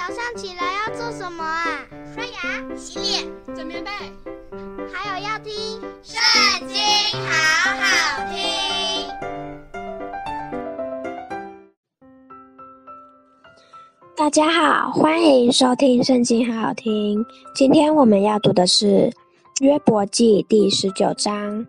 早上起来要做什么啊？刷牙、洗脸、整棉被，还有要听《圣经》，好好听。大家好，欢迎收听《圣经》，好好听。今天我们要读的是《约伯记》第十九章。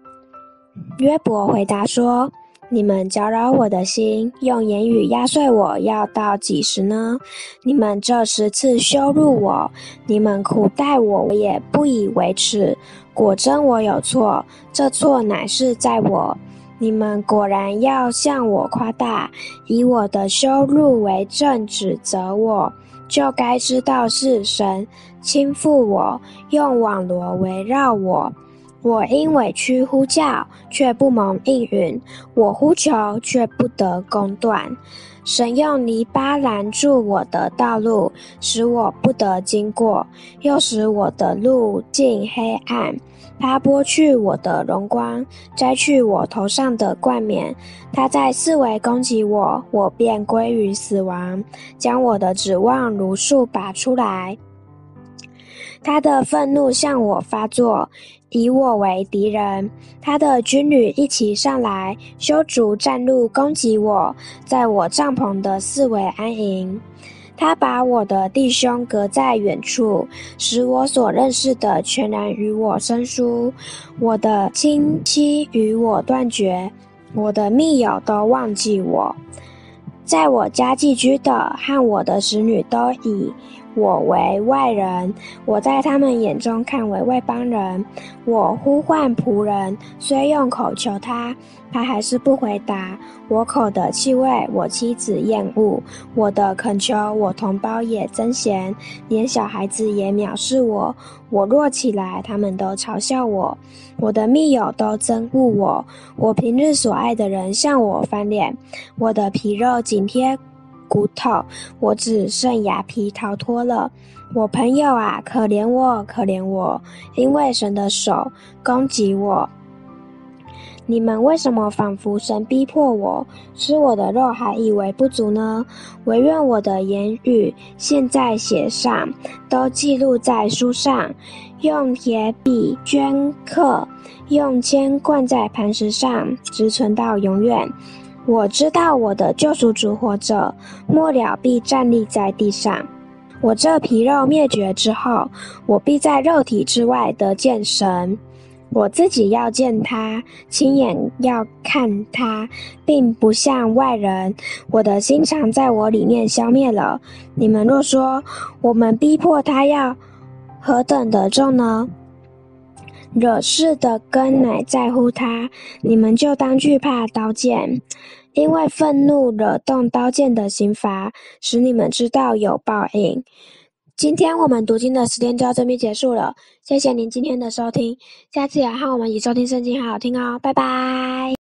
约伯回答说。你们搅扰我的心，用言语压碎我，要到几时呢？你们这十次羞辱我，你们苦待我，我也不以为耻。果真我有错，这错乃是在我。你们果然要向我夸大，以我的羞辱为证指责我，就该知道是神轻覆我，用网罗围绕我。我因委屈呼叫，却不蒙应允；我呼求，却不得公断。神用泥巴拦住我的道路，使我不得经过；又使我的路径黑暗。他剥去我的荣光，摘去我头上的冠冕。他在四围攻击我，我便归于死亡，将我的指望如数拔出来。他的愤怒向我发作，以我为敌人。他的军旅一起上来，修筑战路攻击我，在我帐篷的四围安营。他把我的弟兄隔在远处，使我所认识的全然与我生疏。我的亲戚与我断绝，我的密友都忘记我。在我家寄居的和我的使女都以我为外人，我在他们眼中看为外邦人。我呼唤仆人，虽用口求他，他还是不回答。我口的气味，我妻子厌恶；我的恳求，我同胞也憎嫌。连小孩子也藐视我。我若起来，他们都嘲笑我。我的密友都憎恶我。我平日所爱的人向我翻脸。我的皮肉紧贴骨头，我只剩牙皮逃脱了。我朋友啊，可怜我，可怜我，因为神的手攻击我。你们为什么仿佛神逼迫我，吃我的肉还以为不足呢？惟愿我的言语现在写上，都记录在书上，用铁笔镌刻，用铅灌在磐石上，直存到永远。我知道我的救赎主活着，末了必站立在地上。我这皮肉灭绝之后，我必在肉体之外得见神。我自己要见他，亲眼要看他，并不像外人。我的心肠在我里面消灭了。你们若说我们逼迫他要何等的重呢？惹事的根乃在乎他，你们就当惧怕刀剑，因为愤怒惹动刀剑的刑罚，使你们知道有报应。今天我们读经的时间就到这边结束了，谢谢您今天的收听，下次也和我们一起收听圣经，好好听哦，拜拜。